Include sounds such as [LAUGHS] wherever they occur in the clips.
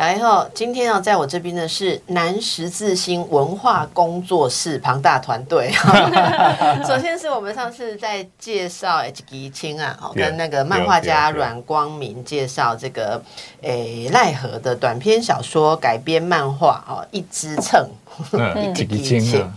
大家好，今天要在我这边的是南十字星文化工作室庞大团队。[LAUGHS] 首先是我们上次在介绍 H 吉青啊，哦，跟那个漫画家阮光明介绍这个诶奈何的短篇小说改编漫画哦，一支秤。一支清啊，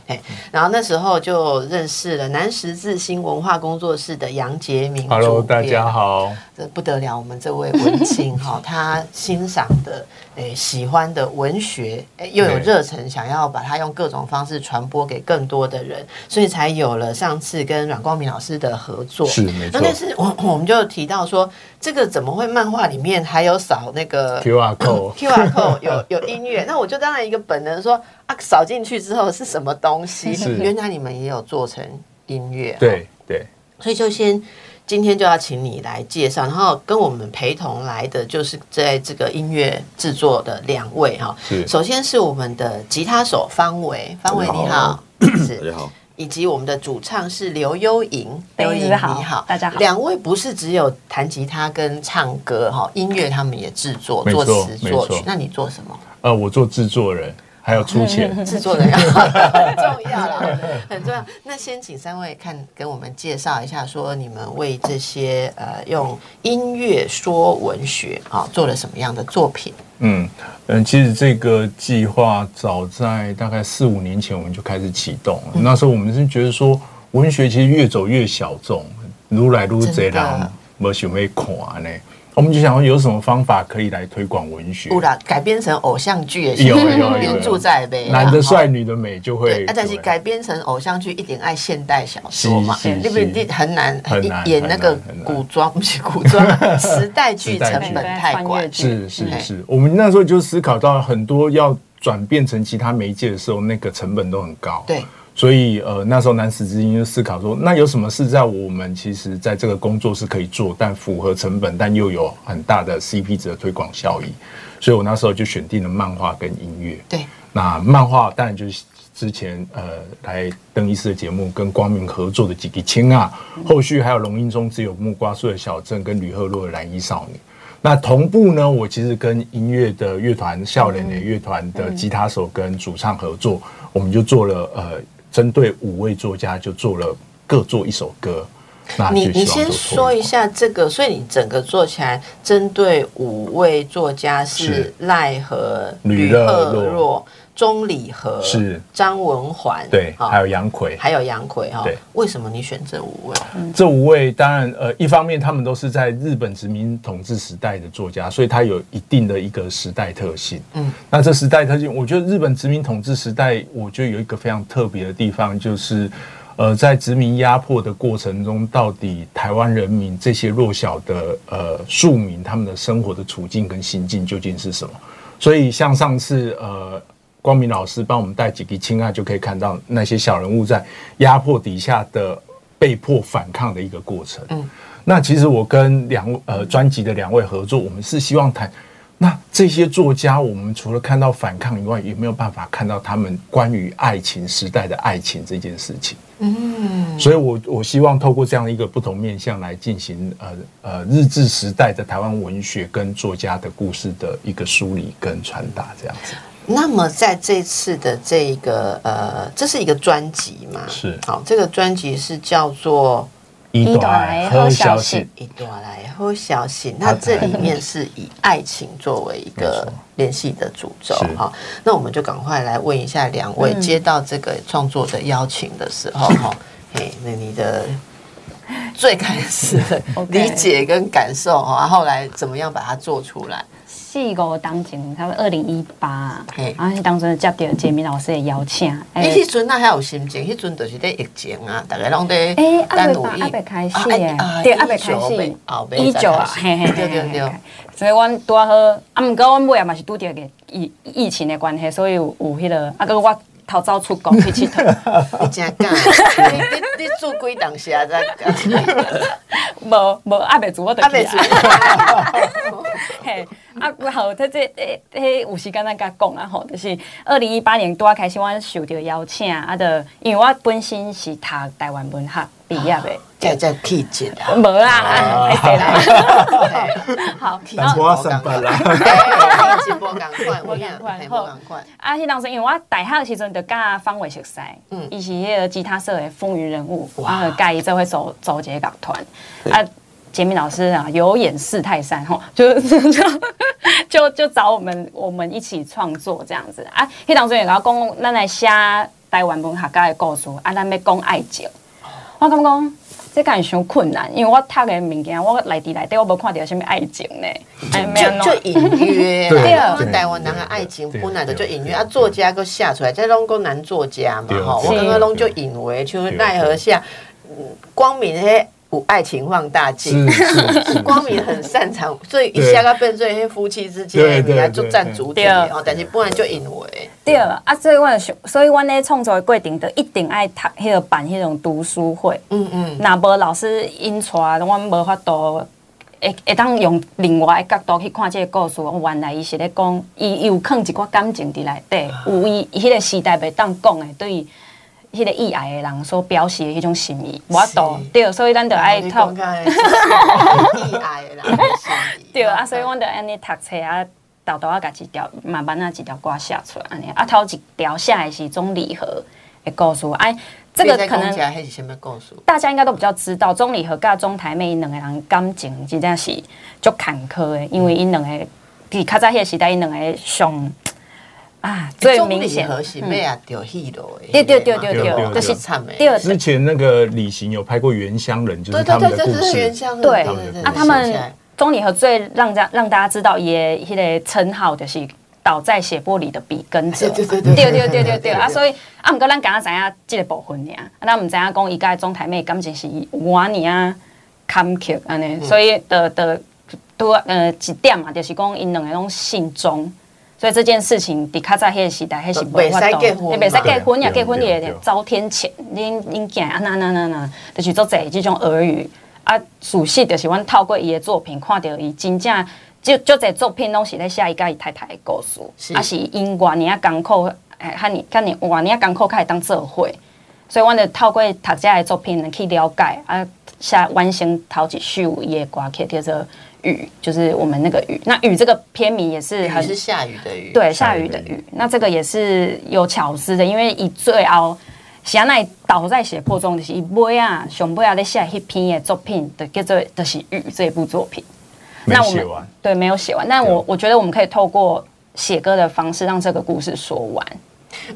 然后那时候就认识了南十字星文化工作室的杨杰明。Hello，大家好，这不得了，我们这位文青哈，[LAUGHS] 他欣赏的。诶，喜欢的文学，诶，又有热忱，想要把它用各种方式传播给更多的人，所以才有了上次跟阮光明老师的合作。是没错。那但是我我们就提到说，这个怎么会漫画里面还有扫那个 [LAUGHS] Q R code？Q R code 有有音乐？那我就当然一个本能说啊，扫进去之后是什么东西？原来你们也有做成音乐。对对。所以就先。今天就要请你来介绍，然后跟我们陪同来的就是在这个音乐制作的两位哈。首先是我们的吉他手方伟，方伟你好，[COUGHS] 大家好。以及我们的主唱是刘悠莹，刘莹你好，大家好。两位不是只有弹吉他跟唱歌哈，音乐他们也制作，作词作曲。那你做什么？呃，我做制作人。还有出钱 [LAUGHS] 制作人 [LAUGHS] 很重要了，[LAUGHS] 很重要。那先请三位看跟我们介绍一下，说你们为这些呃用音乐说文学啊做了什么样的作品？嗯嗯，其实这个计划早在大概四五年前我们就开始启动。那时候我们是觉得说，文学其实越走越小众，如来如贼狼，没想会看呢。我们就想有什么方法可以来推广文学？不啦，改编成偶像剧也行有有原著在呗。男的帅，女的美就会。但是改编成偶像剧一点爱现代小说嘛，对不你？很难演那个古装，不是古装，[LAUGHS] 时代剧成本太高。是是是，我们那时候就思考到很多要转变成其他媒介的时候，那个成本都很高。对。所以，呃，那时候南史之音就思考说，那有什么是在我们其实在这个工作是可以做，但符合成本，但又有很大的 CP 值的推广效益。所以我那时候就选定了漫画跟音乐。对，那漫画当然就是之前呃来登一次的节目跟光明合作的几个青啊，后续还有龙音中只有木瓜树的小镇跟吕赫洛的蓝衣少女。那同步呢，我其实跟音乐的乐团笑脸的乐团的吉他手跟主唱合作，我们就做了呃。针对五位作家，就做了各做一首歌。你你先说一下这个，所以你整个做起来，针对五位作家是赖和吕赫若。钟礼和是张文环，对，还有杨奎，还有杨奎哈。对，为什么你选这五位？这五位当然，呃，一方面他们都是在日本殖民统治时代的作家，所以他有一定的一个时代特性。嗯，那这时代特性，我觉得日本殖民统治时代，我觉得有一个非常特别的地方，就是呃，在殖民压迫的过程中，到底台湾人民这些弱小的呃庶民，他们的生活的处境跟心境究竟是什么？所以像上次呃。光明老师帮我们带几个亲爱，就可以看到那些小人物在压迫底下的被迫反抗的一个过程。嗯，那其实我跟两呃专辑的两位合作，我们是希望谈那这些作家，我们除了看到反抗以外，有没有办法看到他们关于爱情时代的爱情这件事情？嗯，所以我我希望透过这样一个不同面向来进行呃呃日治时代的台湾文学跟作家的故事的一个梳理跟传达，这样子。那么在这次的这个呃，这是一个专辑嘛？是。好，这个专辑是叫做《一朵来喝小信》，一朵来喝小信。那这里面是以爱情作为一个联系的主轴哈。那我们就赶快来问一下两位，接到这个创作的邀请的时候哈，嘿，那你的最开始的理解跟感受哈，后来怎么样把它做出来？四五当前，他们二零一八，然后当时接到杰明老师的邀请。你迄阵那还有心情？迄阵就是在疫情啊，大家拢在。哎，阿伯阿伯开始诶，对阿伯开始，一九，嘿嘿对对对。所以，阮拄好，啊，毋过阮尾也嘛是拄着个疫疫情的关系，所以有有迄个，啊，个我。逃走出国去佚佗。[LAUGHS] [LAUGHS] 你真敢？你你你住几档下在？[LAUGHS] 无无阿未做我得去啊。嘿，啊，好，他这诶诶，有时间咱甲讲啊吼，就是二零一八年拄啊开始，我受到邀请啊的，因为我本身是读台湾文学毕业的。在在气质啊，无啦，好，然后上班啦，气质无赶快，我赶快，啊，迄当时因为我大学时阵就甲方伟熟悉，嗯，伊是迄个吉他社的风云人物，啊，介意这会走走这个乐团，啊，杰明老师啊，有眼四泰山吼，就就就找我们，我们一起创作这样子啊。迄当时也甲讲，咱来写台湾文学家的故事，啊，咱要讲爱情，我感觉。这敢伤困难，因为我读的物件，我内地内底，我无看到什么爱情呢？就就隐约，台湾人的爱情本来的就隐约啊，作家都写出来，这拢个男作家嘛，吼，我刚刚拢就以为，就奈何下，光明黑。爱情放大镜，[LAUGHS] 光明很擅长，所以一下个变做迄夫妻之间，你来做占主体哦。但是不然就因为对啊，所以我所以我咧创作的过程，就一定爱读迄个办迄种读书会。嗯嗯，那无老师引出，我无法度会会当用另外的角度去看这个故事。原来伊是咧讲，伊有藏一寡感情伫内底，有伊迄个时代袂当讲的对。迄个意爱的人所表示的迄种心意，我懂对，所以咱就爱透意爱的人 [LAUGHS] 对啊，所以阮就安尼读册啊，豆豆啊，家一条慢慢啊一条歌写出来安尼啊，头一条写的是钟礼和的故事，哎，这个可能大家应该都比较知道，钟礼和甲钟台妹两个人感情真正是足坎坷的，因为因两个伫较早迄个时代，因两个上。啊，最明显是咩啊？掉戏咯，对对对对对，就是惨诶。对，之前那个李行有拍过《原乡人》，就是他们的故事。对，啊，他们钟理和最让家让大家知道，也迄个称号就是倒在血泊里的笔耕者。对对对对对对对啊！所以啊，毋过咱刚刚知影这个部分呀，啊，咱毋知影讲伊甲钟台妹感情是我尼啊坎坷安尼，所以的的多呃一点嘛，就是讲因两个拢姓钟。所以这件事情，伫较早迄个时代，迄是袂使结婚，袂使结婚呀，结婚也遭天谴。恁恁囝啊，那那那那，就是做这这种耳语啊，属实就是阮透过伊的作品，看到伊真正就就这作品拢是咧写伊甲伊太太的故事，啊是因偌年啊艰苦，哎，哈尼，哈尼偌年啊艰苦，开始当做伙。所以，阮就透过读这的作品去了解啊，写完成头一首伊的歌曲，叫做。雨就是我们那个雨，那雨这个片名也是很是下雨的雨，对，下雨的雨。那这个也是有巧思的，因为以最后写那倒在血泊中的是一尾啊，熊尾啊在写一篇的作品的叫做就是雨这一部作品。那我们对没有写完，那我我觉得我们可以透过写歌的方式让这个故事说完。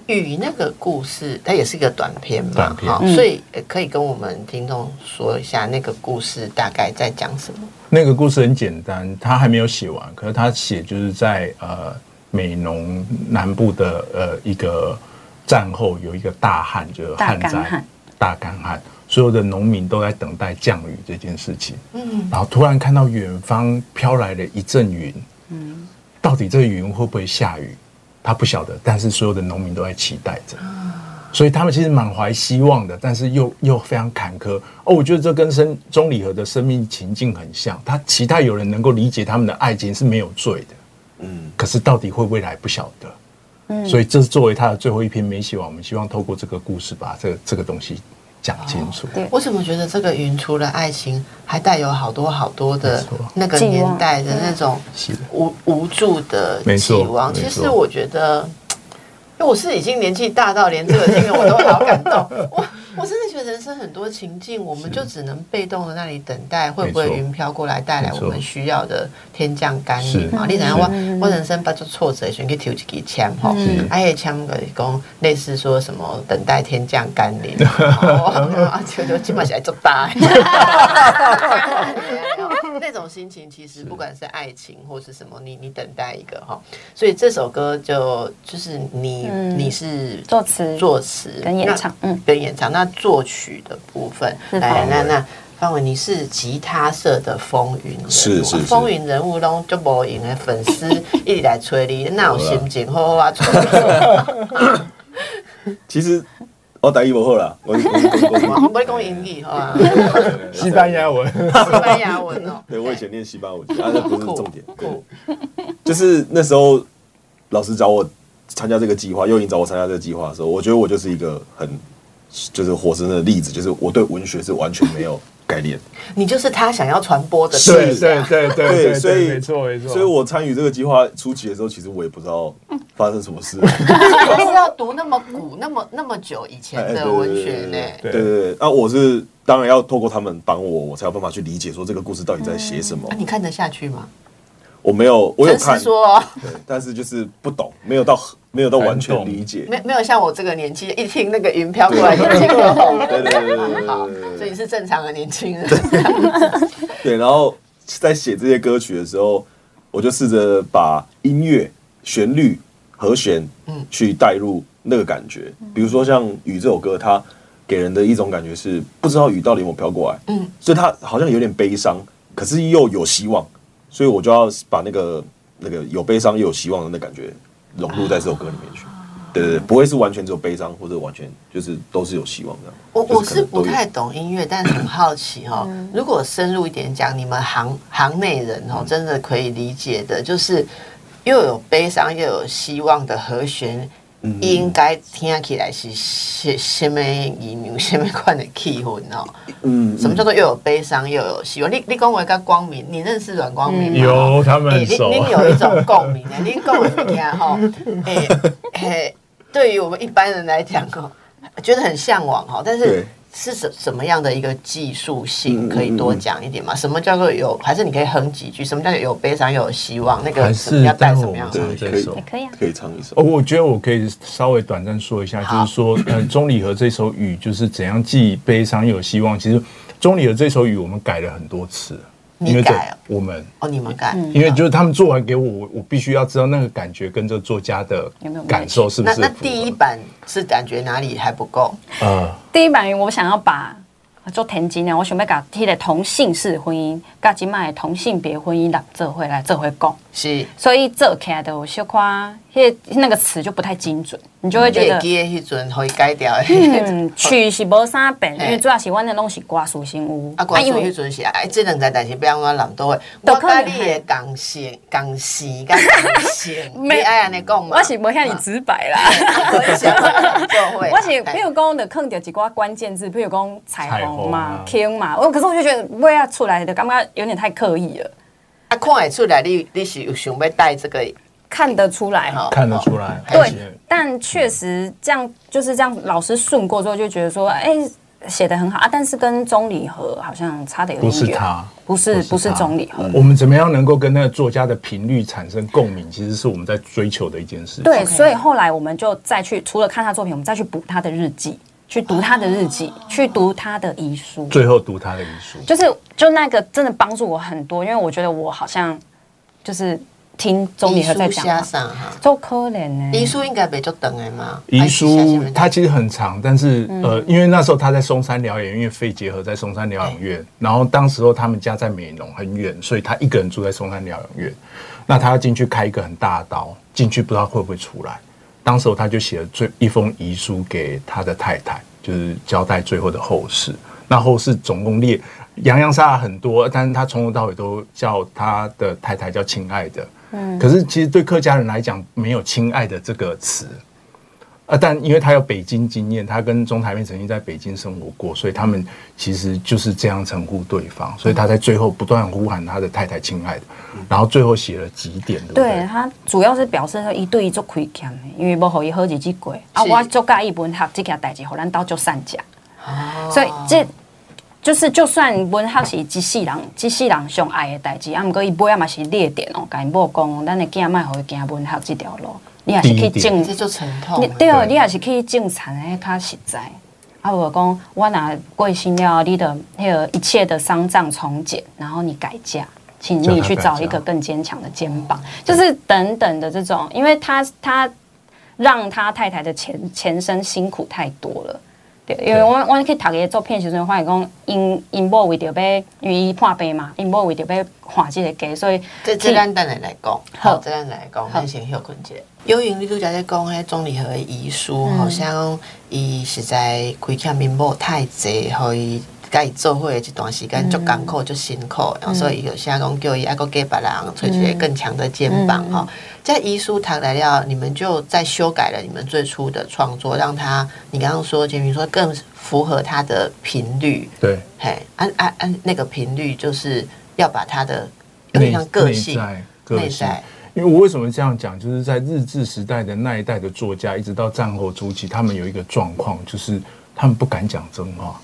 雨那个故事，它也是一个短片嘛，好，所以可以跟我们听众说一下那个故事大概在讲什么。那个故事很简单，他还没有写完，可是他写就是在呃美浓南部的呃一个战后有一个大旱，就是旱灾、大干旱，所有的农民都在等待降雨这件事情。嗯，然后突然看到远方飘来了一阵云，嗯，到底这云会不会下雨？他不晓得，但是所有的农民都在期待着，所以他们其实满怀希望的，但是又又非常坎坷。哦，我觉得这跟生钟礼和的生命情境很像，他期待有人能够理解他们的爱情是没有罪的，嗯，可是到底会不会来不晓得，嗯，所以这是作为他的最后一篇没写完，我们希望透过这个故事把这这个东西。讲清楚。我怎么觉得这个云除了爱情，还带有好多好多的那个年代的那种无无助的期望？其实我觉得，因为我是已经年纪大到连这个听了我都好感动。[LAUGHS] [LAUGHS] [LAUGHS] 我我真的觉得人生很多情境，我们就只能被动的那里等待，会不会云飘过来带来我们需要的天降甘霖嘛？你想我我人生不就挫折，选去挑一支枪哈，而且枪个讲类似说什么等待天降甘霖，啊，就就起码起来做大。[LAUGHS] 那种心情其实不管是爱情或是什么，你你等待一个哈，所以这首歌就就是你你是作词作词。跟演唱，嗯，跟演唱那作曲的部分，来那那范伟你是吉他社的风云是是风云人物中就无赢的粉丝一直来催你，那有心情好好啊，[LAUGHS] [LAUGHS] 其实我打一不后啦，我我 [LAUGHS] 我不会讲英语哈，[LAUGHS] 西班牙文，西班牙文哦。对，我以前念西班牙文，啊，那不是重点。就是那时候老师找我参加这个计划，又引找我参加这个计划的时候，我觉得我就是一个很就是活生生的例子，就是我对文学是完全没有。概念，你就是他想要传播的，对对对对，所以没错没错，所以我参与这个计划初期的时候，其实我也不知道发生什么事。但是要读那么古、那么那么久以前的文学呢？对对对，那我是当然要透过他们帮我，我才有办法去理解说这个故事到底在写什么。你看得下去吗？我没有，我有看说，对，但是就是不懂，没有到没有到完全理解，没没有像我这个年纪，一听那个云飘过来，眼睛就红了。对对对对好，所以你是正常的年轻人。对，然后在写这些歌曲的时候，我就试着把音乐、旋律、和弦，嗯，去带入那个感觉。比如说像《雨》这首歌，它给人的一种感觉是不知道雨到底有没有飘过来，嗯，所以它好像有点悲伤，可是又有希望。所以我就要把那个那个有悲伤又有希望的那感觉融入在这首歌里面去，对对对，不会是完全只有悲伤，或者完全就是都是有希望这样。我我是不太懂音乐，但很好奇哈，如果深入一点讲，你们行行内人哦，真的可以理解的，就是又有悲伤又有希望的和弦。应该听起来是什什么意味？什么款的气氛哦？嗯，什么叫做又有悲伤又有希望？你你讲我一个光明，你认识阮光明吗？有，他们熟。您有一种共鸣的，您跟我听哈，哎哎，对于我们一般人来讲哦，觉得很向往哈，但是。是什什么样的一个技术性？可以多讲一点吗？什么叫做有？还是你可以哼几句？什么叫有悲伤又有希望？那个是要带什么样的？可以，可以啊，可以唱一首。哦，我觉得我可以稍微短暂说一下，就是说，呃，钟礼和这首雨就是怎样既悲伤又有希望。其实钟礼和这首雨我们改了很多次。你改我们哦，你们改，因为就是他们做完给我，我必须要知道那个感觉跟这作家的感受是不是？那那第一版是感觉哪里还不够？呃，第一版我想要把。做田鸡呢，我想要甲迄个同性式婚姻，甲即卖同性别婚姻的做回来，这回讲。是，所以做起来的有小夸，迄那个词就不太精准，你就会觉得。记迄阵可以改掉。嗯，[LAUGHS] 曲是无啥变，因为主要是阮的拢是歌属新有。啊，歌属迄阵是哎，这两在但是不要我人都会。我甲你的共性、共性、共性，[LAUGHS] 没爱安尼讲嘛。我是无向你直白啦。[LAUGHS] 我是比如讲的，坑掉一寡关键字，比如讲彩虹嘛、天嘛，我可是我就觉得不要出来的，刚刚有点太刻意了。啊，看得出来，你你是有想要带这个，看得出来哈，看得出来。对，但确实这样就是这样，老师顺过之后就觉得说，哎，写的很好啊，但是跟钟礼和好像差的有点远。不是他，不是不是钟礼和。我们怎么样能够跟那个作家的频率产生共鸣？其实是我们在追求的一件事。对，所以后来我们就再去，除了看他作品，我们再去补他的日记。去读他的日记，去读他的遗书，最后读他的遗书，就是就那个真的帮助我很多，因为我觉得我好像就是听钟离和在讲哈，周可怜呢。遗书应该被就等了吗？遗书它其实很长，但是呃，因为那时候他在松山疗养院，肺结核在松山疗养院，然后当时候他们家在美浓很远，所以他一个人住在松山疗养院，那他要进去开一个很大的刀，进去不知道会不会出来。当时他就写了最一封遗书给他的太太，就是交代最后的后事。那后事总共列洋洋洒洒很多，但是他从头到尾都叫他的太太叫亲爱的。嗯，可是其实对客家人来讲，没有亲爱的这个词。啊，但因为他有北京经验，他跟钟台妹曾经在北京生活过，所以他们其实就是这样称呼对方。所以他在最后不断呼喊他的太太“亲爱的”，然后最后写了几点，对不对？他主要是表示说一对一做亏欠的，因为无好伊好日子过啊。我做介意文学这件代志，互咱到做散家。所以这就是就算文学是机器人，机器人上爱的代志，啊，毋过伊尾啊嘛是列点哦，甲因某讲，咱的囝卖互伊行文学这条路。你也是可以种，这就沉痛。对哦，你也是可以种田诶，较实在。啊，我讲我拿贵心了，你的那个一切的丧葬从简，然后你改嫁，请你去找一个更坚强的肩膀，就是等等的这种，因为他他让他太太的前前身辛苦太多了，对，因为我我去读伊诶作品时阵，发现讲因因某为着要因为伊破病嘛，因某为着要换即个家，所以这这咱等下来讲，好好，这咱来讲，咱先休困一下。有因你拄则咧讲迄钟离和的遗书，好像伊实在亏欠因某太济，互伊甲伊做伙的一段时间足艰苦、足辛苦，然后所以有些讲叫伊还佫给别人吹一个更强的肩膀哈。在遗书谈来了，你们就在修改了你们最初的创作，让他你刚刚说杰明说更符合他的频率，对，嘿，按按按那个频率就是要把他的有点像个性内在个性内在。因为我为什么这样讲，就是在日治时代的那一代的作家，一直到战后初期，他们有一个状况，就是他们不敢讲真话。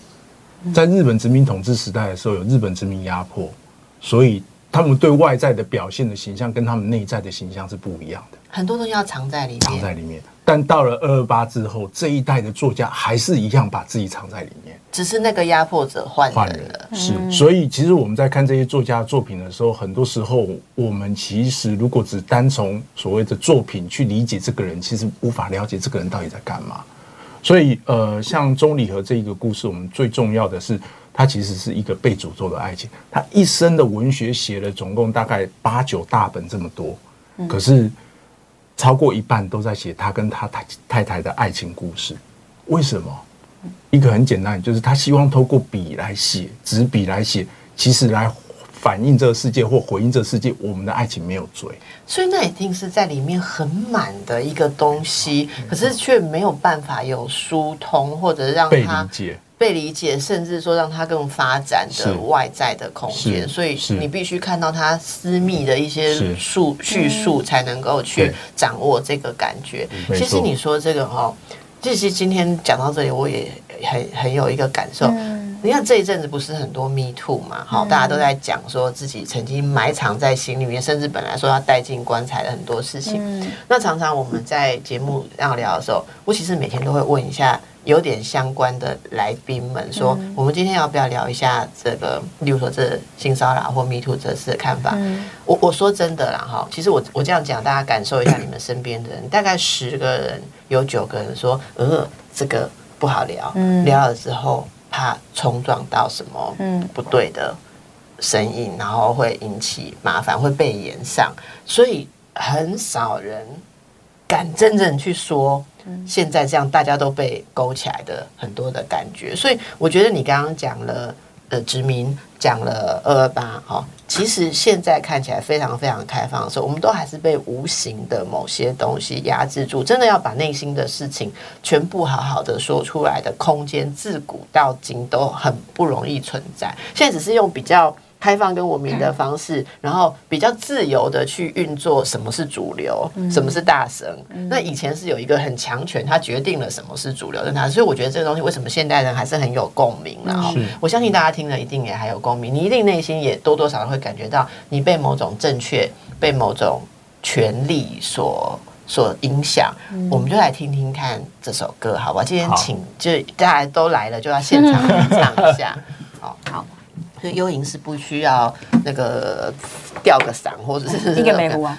在日本殖民统治时代的时候，有日本殖民压迫，所以他们对外在的表现的形象跟他们内在的形象是不一样的，很多东西要藏在里面，藏在里面。但到了二二八之后，这一代的作家还是一样把自己藏在里面。只是那个压迫者换换人人了。是，所以其实我们在看这些作家的作品的时候，很多时候我们其实如果只单从所谓的作品去理解这个人，其实无法了解这个人到底在干嘛。所以，呃，像钟离和这一个故事，我们最重要的是，他其实是一个被诅咒的爱情。他一生的文学写了总共大概八九大本这么多，可是超过一半都在写他跟他太太太的爱情故事。为什么？一个很简单，就是他希望透过笔来写，纸笔来写，其实来反映这个世界或回应这个世界，我们的爱情没有罪。所以那一定是在里面很满的一个东西，可是却没有办法有疏通，或者让被它理解，被理解，甚至说让它更发展的外在的空间。所以你必须看到它私密的一些叙述，才能够去掌握这个感觉。其实你说这个哈，其实今天讲到这里，我也很很有一个感受。你看这一阵子不是很多 Me Too 嘛，好，大家都在讲说自己曾经埋藏在心里面，甚至本来说要带进棺材的很多事情。那常常我们在节目要聊的时候，我其实每天都会问一下有点相关的来宾们，说我们今天要不要聊一下这个，例如说这性骚扰或 Me Too 这次的看法。我我说真的啦，哈，其实我我这样讲，大家感受一下你们身边的人，大概十个人有九个人说，呃，这个不好聊，聊了之后怕冲撞到什么不对的声音，然后会引起麻烦，会被延上，所以很少人敢真正去说。现在这样，大家都被勾起来的很多的感觉，所以我觉得你刚刚讲了。呃，殖民讲了二二八，哈，其实现在看起来非常非常开放的时候，我们都还是被无形的某些东西压制住。真的要把内心的事情全部好好的说出来的空间，自古到今都很不容易存在。现在只是用比较。开放跟文明的方式，然后比较自由的去运作什么是主流，什么是大神。那以前是有一个很强权，他决定了什么是主流的他，所以我觉得这个东西为什么现代人还是很有共鸣然后我相信大家听了一定也还有共鸣，你一定内心也多多少少会感觉到你被某种正确、被某种权利所所影响。我们就来听听看这首歌，好吧？今天请就大家都来了，就要现场 [LAUGHS] 唱一下。好，好，所以幽莹是不需要那个吊个伞，或者是一个梅湖 [LAUGHS] 啊，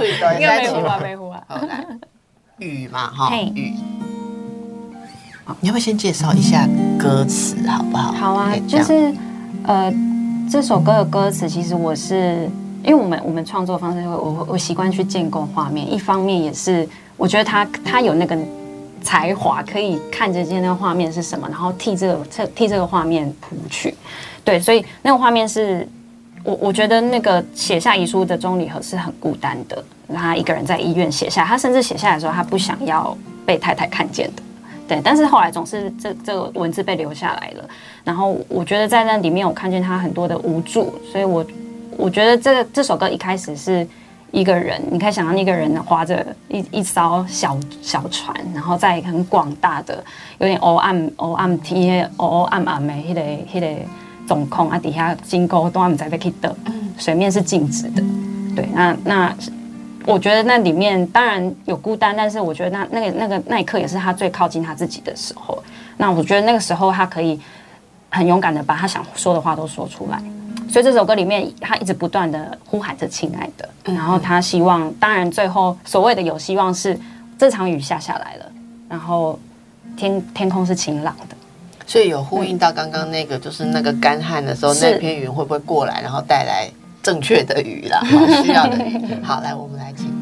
一个梅湖啊，梅湖啊。好来，雨嘛哈嘿，雨。你要不要先介绍一下歌词好不好？好啊就是呃，这首歌的歌词，其实我是因为我们我们创作方式，我我我习惯去建构画面，一方面也是我觉得它它有那个才华，可以看着见那个画面是什么，然后替这个这替这个画面谱曲，对，所以那个画面是。我我觉得那个写下遗书的钟离和是很孤单的，他一个人在医院写下，他甚至写下来的时候，他不想要被太太看见的。对，但是后来总是这这个文字被留下来了。然后我觉得在那里面，我看见他很多的无助，所以我我觉得这这首歌一开始是一个人，你可以想象一个人划着一一艘小小船，然后在很广大的有点黑暗黑暗天黑黑暗暗的迄、个迄、个总控啊，底下经过都唔知要去倒，水面是静止的。对，那那我觉得那里面当然有孤单，但是我觉得那那个那个那一刻也是他最靠近他自己的时候。那我觉得那个时候他可以很勇敢的把他想说的话都说出来。所以这首歌里面，他一直不断的呼喊着“亲爱的”，然后他希望，当然最后所谓的有希望是这场雨下下来了，然后天天空是晴朗的。所以有呼应到刚刚那个，就是那个干旱的时候，那片云会不会过来，然后带来正确的雨啦？好，需要的雨。[LAUGHS] 好，来，我们来听。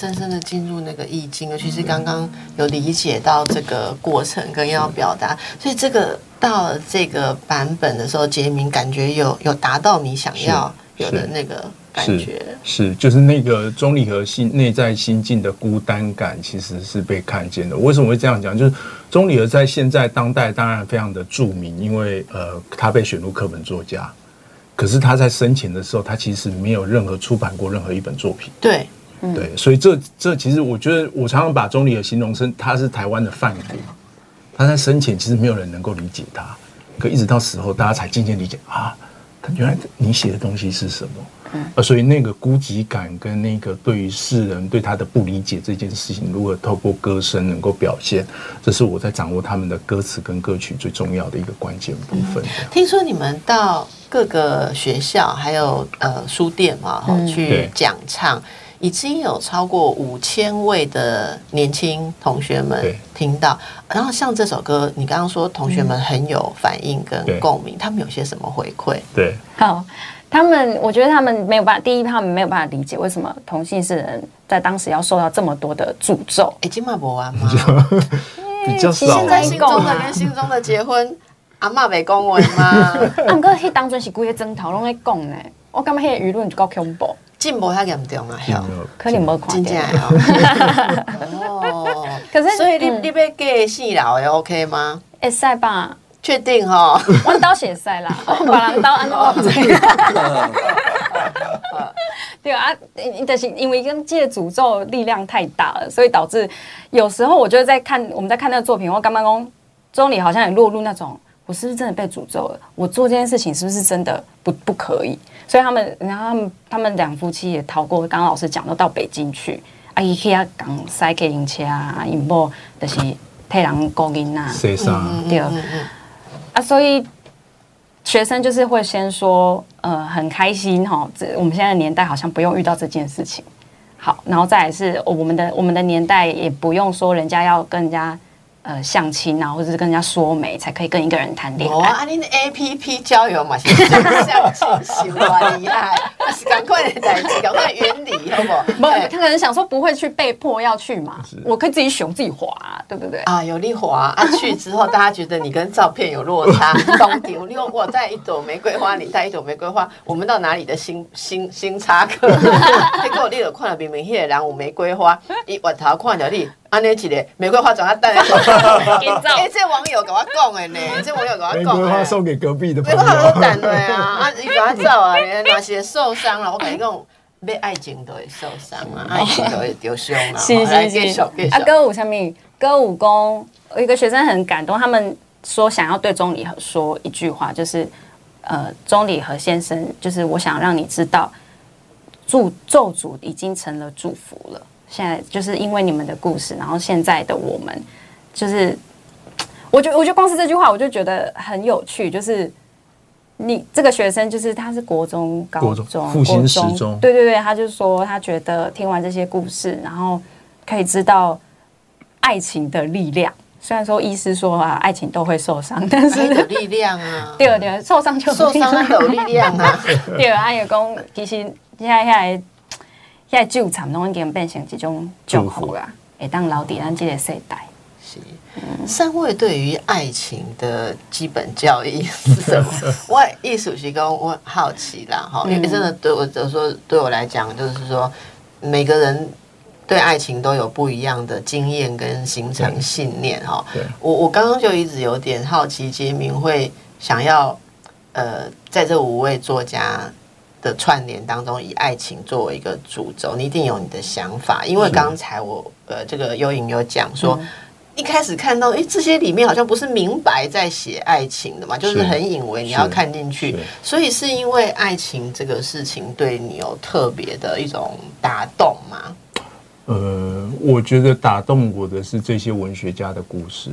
深深的进入那个意境，尤其是刚刚有理解到这个过程跟要表达，所以这个到了这个版本的时候，杰明感觉有有达到你想要有的那个感觉，是就是那个中立和心内在心境的孤单感，其实是被看见的。为什么会这样讲？就是钟离和在现在当代当然非常的著名，因为呃，他被选入课本作家。可是他在生前的时候，他其实没有任何出版过任何一本作品。对，对，所以这这其实我觉得，我常常把钟离的形容成他是台湾的范谷。他在生前其实没有人能够理解他，可一直到死后，大家才渐渐理解啊，他原来你写的东西是什么。呃，所以那个孤寂感跟那个对于世人对他的不理解这件事情，如何透过歌声能够表现，这是我在掌握他们的歌词跟歌曲最重要的一个关键部分。听说你们到各个学校还有呃书店嘛，去讲唱，已经有超过五千位的年轻同学们听到。然后像这首歌，你刚刚说同学们很有反应跟共鸣，他们有些什么回馈？对，好。他们，我觉得他们没有办法。第一，他们没有办法理解为什么同性是人在当时要受到这么多的诅咒。已经骂不完吗？[LAUGHS] 比较少。现在心中的跟心中的结婚，阿妈没讲完吗？[LAUGHS] 啊，不过迄当阵是规个争讨拢在讲呢。我感觉迄个舆论就够恐怖。进步遐严重啊！可能无看见 [LAUGHS] 哦。可是，所以你你要给细佬也 OK 吗？会使吧。确定哈，弯刀写赛啦，[LAUGHS] 把人刀安到这个。[LAUGHS] 对啊，但是因为跟借诅咒力量太大了，所以导致有时候我觉得在看我们在看那个作品，我刚刚讲钟里好像也落入那种，我是不是真的被诅咒了？我做这件事情是不是真的不不可以？所以他们，然后他们他们两夫妻也逃过，刚刚老师讲的到北京去，啊，伊去啊讲塞给人车啊，因某就是替人勾引呐，对。啊，所以学生就是会先说，呃，很开心哈，这我们现在的年代好像不用遇到这件事情。好，然后再来是我们的我们的年代也不用说人家要跟人家呃相亲啊，或者是跟人家说媒，才可以跟一个人谈恋爱。哦啊，你的 A P P 交友嘛，是相亲喜欢厉害，那 [LAUGHS] 是赶快的代志，赶快原理好不好？[LAUGHS] 不，他可能想说不会去被迫要去嘛，我可以自己选自己滑、对不对？啊，有丽华啊，去之后大家觉得你跟照片有落差，[LAUGHS] 懂丢你我在一朵玫瑰花，你带一朵玫瑰花，我们到哪里的新新新插客？结果你有看到明明迄个人有玫瑰花，伊回头看到你。安尼一个玫瑰花转啊等？[LAUGHS] 哎，这网友跟我讲的呢，[LAUGHS] 这网友跟我讲。玫瑰花送给隔壁的朋友。玫瑰花都等的啊，啊，伊跟我走啊，[LAUGHS] 那些受伤了，我跟你讲，被爱情都会受伤啊，爱情都会丢胸啊。是是是。啊，歌舞上面，歌舞宫有一个学生很感动，他们说想要对钟礼和说一句话，就是呃，钟礼和先生，就是我想让你知道，祝咒诅已经成了祝福了。现在就是因为你们的故事，然后现在的我们，就是我觉得，我觉得光是这句话，我就觉得很有趣。就是你这个学生，就是他是国中、高中、复兴时中，对对对，他就说他觉得听完这些故事，然后可以知道爱情的力量。虽然说医师说啊，爱情都会受伤，但是有力量啊。第二点，受伤就受伤有力量啊。[LAUGHS] 第二，阿也公其实现在现在。现在纠缠拢已经变成一种祝福啦，会当留伫咱这个世代。是，三位对于爱情的基本教义是什么？我艺术是讲我好奇啦，哈，因为真的对我就说，对我来讲，就是说每个人对爱情都有不一样的经验跟形成信念，哈。我我刚刚就一直有点好奇，杰明会想要呃，在这五位作家。的串联当中，以爱情作为一个主轴，你一定有你的想法。因为刚才我呃，这个幽影有讲说，一开始看到，哎，这些里面好像不是明白在写爱情的嘛，就是很隐为你要看进去。所以是因为爱情这个事情对你有特别的一种打动吗？呃，我觉得打动我的是这些文学家的故事。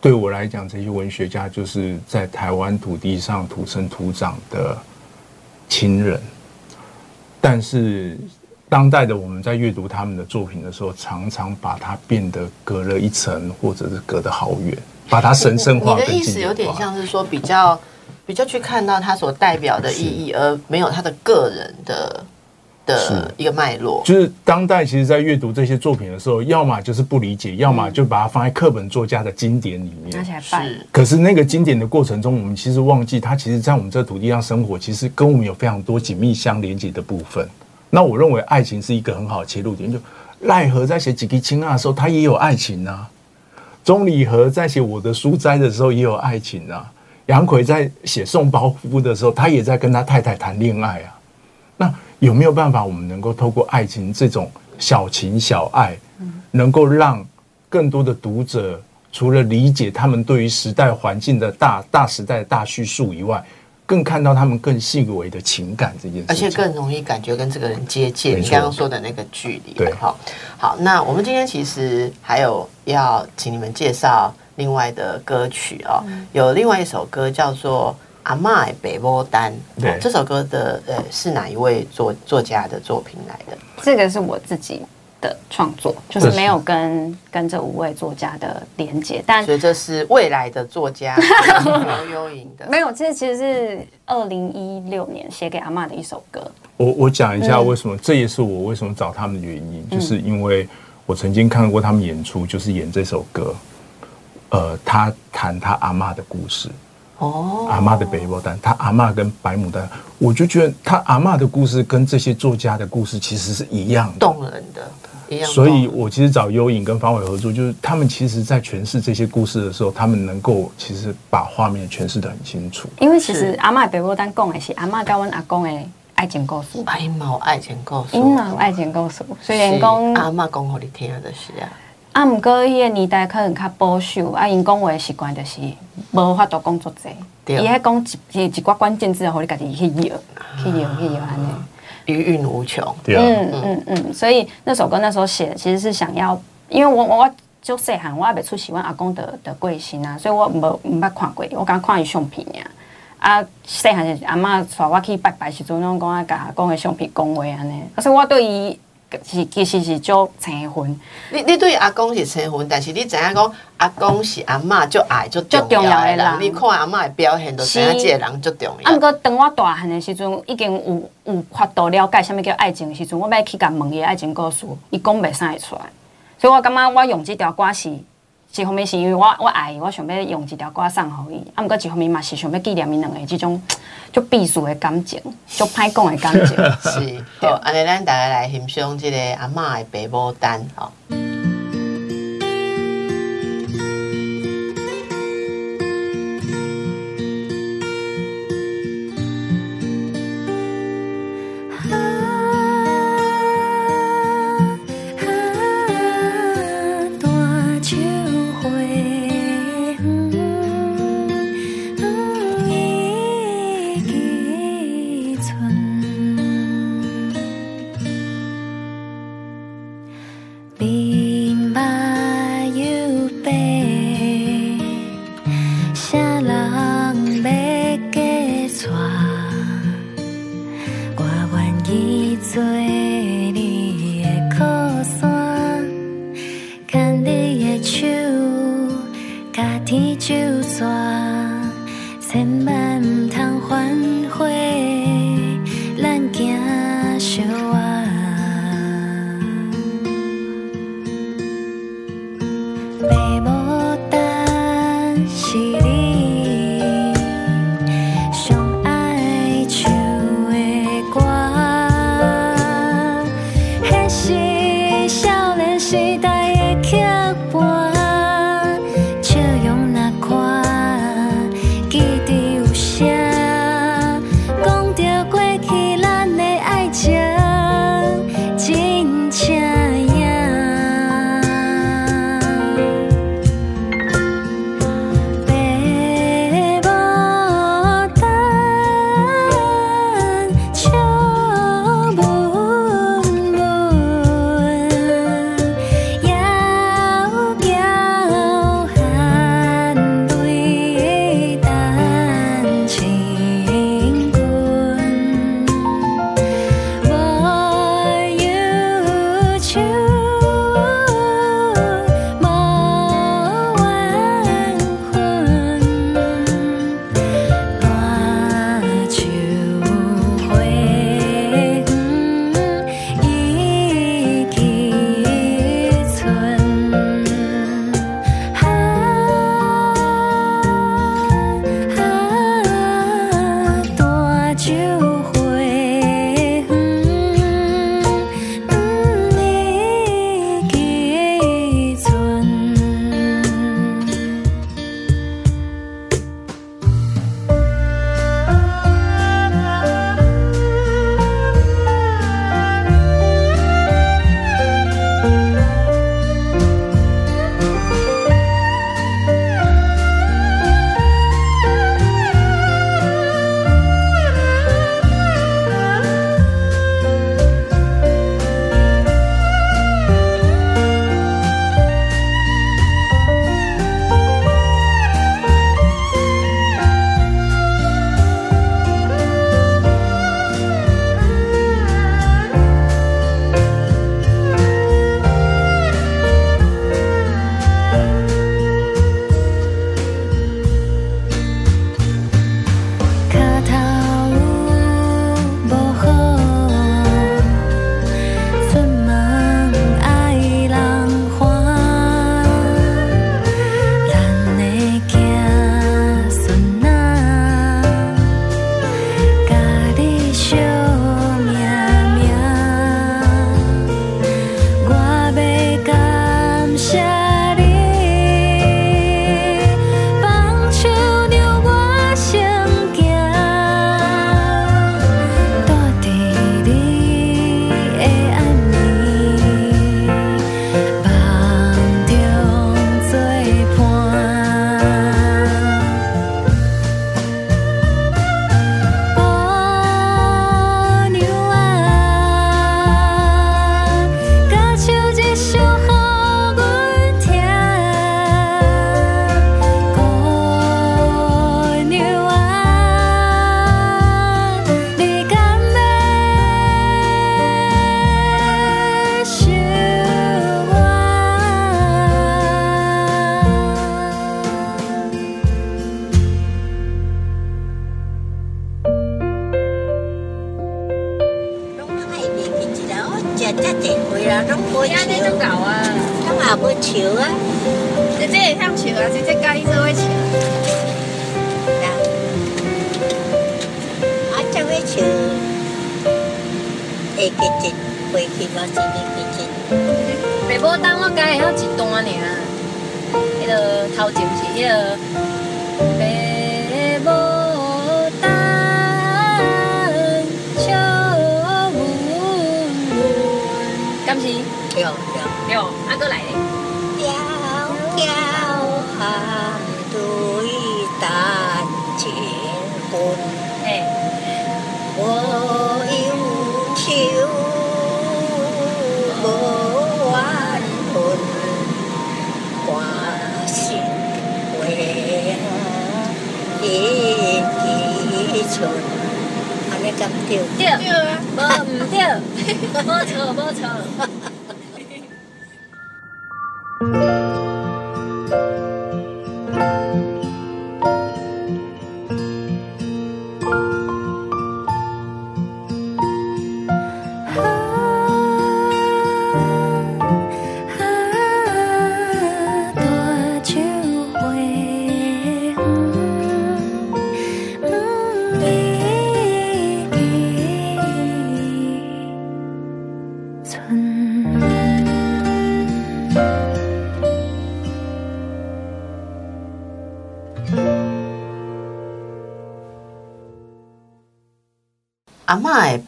对我来讲，这些文学家就是在台湾土地上土生土长的。亲人，但是当代的我们在阅读他们的作品的时候，常常把它变得隔了一层，或者是隔得好远，把它神圣化。你的意思有点像是说，比较比较去看到他所代表的意义，而没有他的个人的。的一个脉络，就是当代其实，在阅读这些作品的时候，要么就是不理解，要么就把它放在课本作家的经典里面。是，可是那个经典的过程中，我们其实忘记，它其实在我们这土地上生活，其实跟我们有非常多紧密相连接的部分。那我认为，爱情是一个很好的切入点。就奈何在写《几滴青》啊的时候，他也有爱情啊；钟礼和在写《我的书斋》的时候，也有爱情啊；杨奎在写《送包夫》的时候，他也在跟他太太谈恋爱啊。那有没有办法，我们能够透过爱情这种小情小爱，能够让更多的读者除了理解他们对于时代环境的大大时代的大叙述以外，更看到他们更细微的情感这件事，而且更容易感觉跟这个人接近。你刚刚说的那个距离，对，好，好。那我们今天其实还有要请你们介绍另外的歌曲哦，有另外一首歌叫做。阿妈的北波丹，对这首歌的呃是哪一位作作家的作品来的？这个是我自己的创作，就是没有跟跟这五位作家的连接，但所以这是未来的作家刘幽莹的。没有，这其实是二零一六年写给阿妈的一首歌。我我讲一下为什么，这也是我为什么找他们的原因，就是因为我曾经看过他们演出，就是演这首歌，呃，他谈他阿妈的故事。哦，阿妈的北波丹，他阿妈跟白牡丹，我就觉得他阿妈的故事跟这些作家的故事其实是一样的，动人的，一样。所以我其实找幽影跟方伟合作，就是他们其实在诠释这些故事的时候，他们能够其实把画面诠释的很清楚。因为其实阿妈北波丹讲的是阿妈跟阮阿公的爱情故事，阿妈爱情故事，因有爱情故事，虽然讲阿妈讲给你听的是啊。啊，毋过迄个年代可能较保守，啊，因讲话习惯就是无法度讲作济，伊迄讲一一寡关键字，互你家己去摇，去摇去摇安尼，余韵无穷。对啊嗯嗯嗯，所以那首歌那时候写，其实是想要，因为我我就细汉，我也未出喜欢阿公的的贵姓啊，所以我无毋捌看过，我刚看伊相片尔。啊，细汉时阿嬷带我去拜拜时阵，拢讲啊，甲阿公的相片讲话安尼，所以我对伊。是其实是足青婚。你你对阿公是青婚，但是你知影讲阿公是阿嬷足爱足重要的人，你看阿嬷的表现，就知影即个人足重要。啊，毋过当我大汉的时阵，已经有有法度了解什物叫爱情的时阵，我要去甲问伊爱情故事，伊讲袂啥会出来。所以我感觉我用这条歌是，一方面是因为我我爱伊，我想要用一条歌送互伊。啊，毋过一方面嘛是想要纪念伊两个即种 [TSK] 就避暑的感情，就歹讲的感情。[LAUGHS] 是，好，安尼咱大家来欣赏即个阿嬷的白牡丹，吼。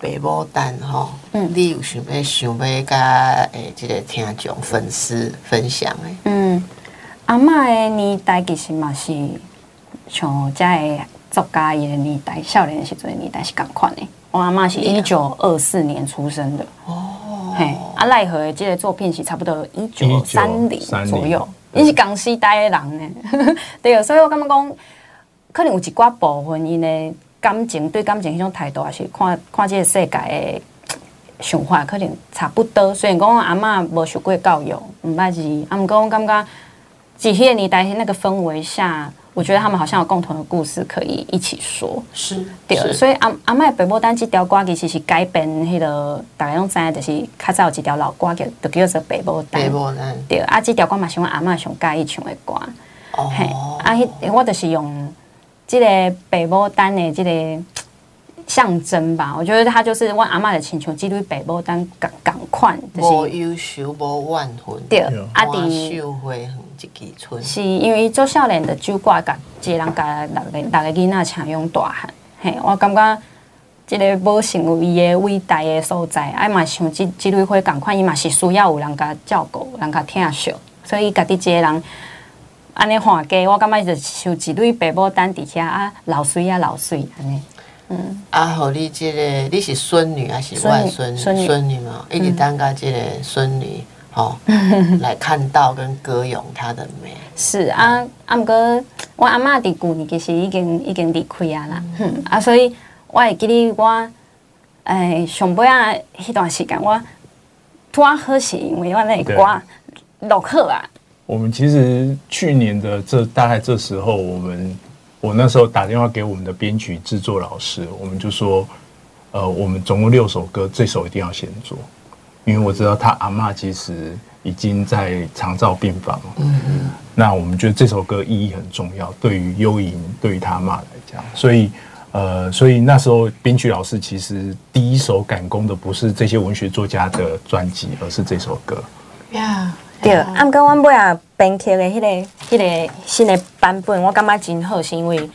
爸母蛋吼，嗯。你有想要想要甲诶，即个听众粉丝分享诶？嗯，阿嬷的年代其实嘛是像遮的作家伊的年代，少年的时阵年代是共款的。我阿嬷是一九二四年出生的，哦，嘿，啊奈何的这个作品是差不多一九三零左右，伊是江西代的人呢，[LAUGHS] 对，所以我感觉讲，可能有一寡部分因的感情对感情迄种态度，也是看看即个世界的。想法可能差不多，虽然讲阿嬷无受过教育，毋捌字，啊，毋过我感觉在迄个年代那个氛围下，我觉得他们好像有共同的故事可以一起说。是对，所以阿阿嬷的白牡丹即条歌其实是改编迄、个大家拢知影，就是较早有一条老歌叫就叫做爸丹。母蛋对，啊，即条歌嘛是阮阿嬷上介意唱的歌。哦嘿，哦，啊，迄我就是用这个北牡丹的这个象征吧，我觉得他就是阮阿嬷的亲像这类北牡丹共共款，就是无优秀无万分，对对，啊，花伫秀花远一支春，是因为做少年的酒馆，甲一个人甲六个六个囡仔请用大汉，嘿，我感觉即个无成为伊的伟大的所在，啊嘛像即即类花共款，伊嘛是需要有人甲照顾，有人甲疼惜，所以家己一个人安尼换家，我感觉就像一堆白牡丹伫遐啊，老水啊老水安尼。嗯啊，互你即个你是孙女还是外孙孙女孙女嘛？一直当甲即个孙女吼 [LAUGHS] 来看到跟歌咏她的美。[LAUGHS] 是啊，啊，毋过我阿嬷伫旧年其实已经已经离开啊啦，嗯啊，所以我会记得我诶上尾啊迄段时间我拄啊好是因为我那个歌落好啊，我们其实去年的这大概这时候，我们我那时候打电话给我们的编曲制作老师，我们就说，呃，我们总共六首歌，这首一定要先做，因为我知道他阿妈其实已经在长照病房了。嗯嗯。那我们觉得这首歌意义很重要，对于幽莹，对于他阿嬷来讲，所以。呃，所以那时候编曲老师其实第一首赶工的不是这些文学作家的专辑，而是这首歌。呀，对，啊，毋过阮尾啊编曲的迄、个、迄、个新的版本，我感觉真好，是因为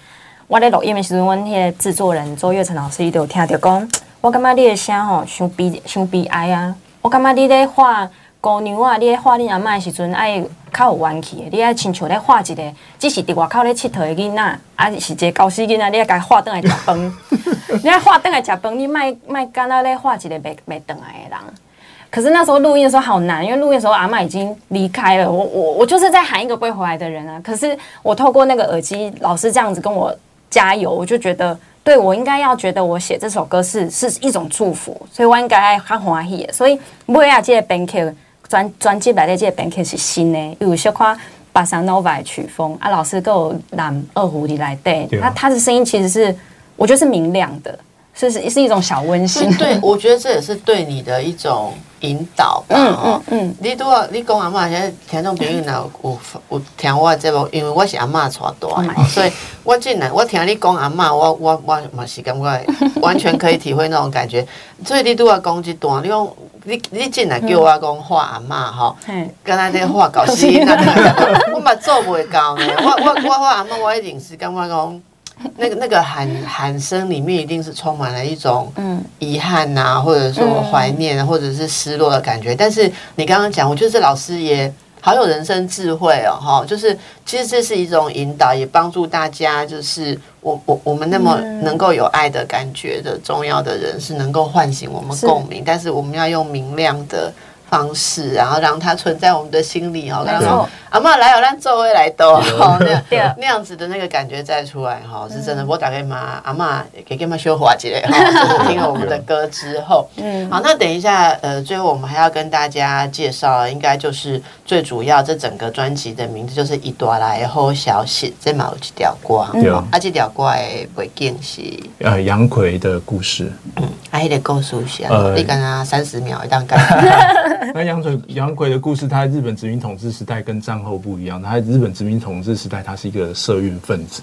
我咧录音的时阵，阮迄个制作人周月成老师伊就有听着讲，我感觉你的声吼伤悲伤悲哀啊，我感觉你咧画姑娘啊，你咧画恁阿嬷的时阵爱较有元气的，你爱亲像咧画一个只是伫外口咧佚佗的囡仔，啊是一个高死囡仔，你爱甲伊画倒来食饭，[LAUGHS] 你爱画倒来食饭，你莫莫敢若咧画一个袂袂倒来的人。可是那时候录音的时候好难，因为录音的时候阿嬷已经离开了，我我我就是在喊一个不会回来的人啊。可是我透过那个耳机，老师这样子跟我加油，我就觉得，对我应该要觉得我写这首歌是是一种祝福，所以我应该爱较欢喜。所以每啊这个编曲专专辑来的这个编曲是新的，有小看巴萨诺瓦曲风啊，老师给我染二胡里来对，对啊他他的声音其实是我觉得是明亮的，是是是一种小温馨。对，我觉得这也是对你的一种引导吧。嗯哦嗯嗯，你拄啊，你讲阿嬷，现在听众朋友若有有听我的节目，因为我是阿嬷带大的，所以我进来，我听你讲阿嬷，我我我嘛是感觉完全可以体会那种感觉。[LAUGHS] 所以你拄啊讲一段，你讲你你进来叫我讲画阿嬷吼，嘿，跟他在画搞死 [LAUGHS] 那个，我嘛做袂到呢。我我我画阿嬷，我一定是感觉讲。[LAUGHS] 那个那个喊喊声里面一定是充满了一种嗯遗憾呐、或者说怀念啊，或者是失落的感觉。但是你刚刚讲，我觉得这老师也好有人生智慧哦，哈，就是其实这是一种引导，也帮助大家，就是我我我们那么能够有爱的感觉的重要的人，是能够唤醒我们共鸣，但是我们要用明亮的。方式，然后让它存在我们的心里哦。然后阿嬷来哦，让周围来都哦，那 [LAUGHS] 那样子的那个感觉再出来哈，是真的。我打给妈阿嬷给给妈修华姐哈，[LAUGHS] 就是听了我们的歌之后，嗯，好，那等一下呃，最后我们还要跟大家介绍，应该就是最主要这整个专辑的名字就是一朵来后消息，这嘛有一条歌，对。啊，这条歌的背景是？呃，杨奎的故事。啊，迄个故事是啊，呃。你刚刚三十秒一当干，[LAUGHS] 那杨奎杨奎的故事，他在日本殖民统治时代跟战后不一样。他在日本殖民统治时代，他是一个社运分子。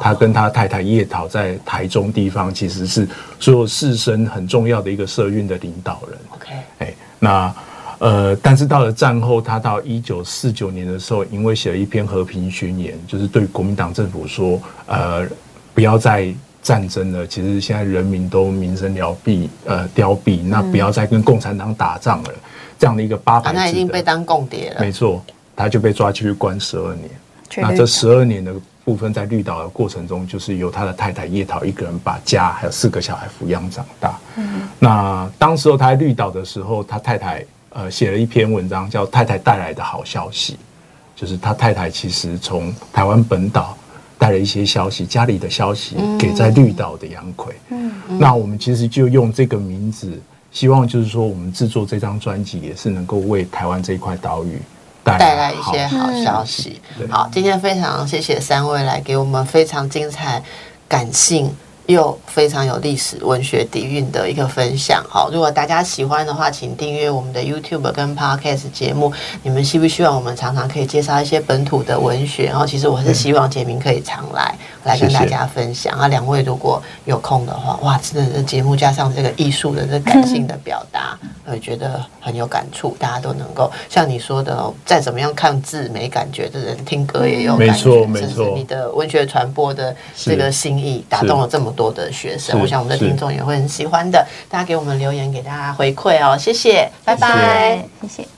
他跟他太太叶桃在台中地方，其实是所有士绅很重要的一个社运的领导人。OK，哎，那呃，但是到了战后，他到一九四九年的时候，因为写了一篇和平宣言，就是对国民党政府说，呃，不要再战争了。其实现在人民都民生凋敝，呃，凋敝，那不要再跟共产党打仗了。这样的一个八啊，百字那已经被的，当共谍了没，错，他就被抓去关十二年。那这十二年的部分，在绿岛的过程中，就是由他的太太叶桃一个人把家还有四个小孩抚养长大。嗯那当时候他在绿岛的时候，他太太呃写了一篇文章，叫《太太带来的好消息》，就是他太太其实从台湾本岛带了一些消息，家里的消息给在绿岛的杨奎。那我们其实就用这个名字，希望就是说，我们制作这张专辑也是能够为台湾这一块岛屿带带来一些好消息。好，今天非常谢谢三位来给我们非常精彩、感性又非常有历史文学底蕴的一个分享。好，如果大家喜欢的话，请订阅我们的 YouTube 跟 Podcast 节目。你们希不希望我们常常可以介绍一些本土的文学？然后，其实我是希望杰明可以常来来跟大家分享。啊，两位如果有空的话，哇，真的是节目加上这个艺术的这感性的表达，我觉得很有感触。大家都能够像你说的哦，再怎么样看字没感觉的人，听歌也有没感觉。错没错你的文学传播的这个心意打动了这么多的学生，我想我们的听众也会很喜欢的。大家给我们留言，给大家回馈哦，谢谢，拜拜。谢谢。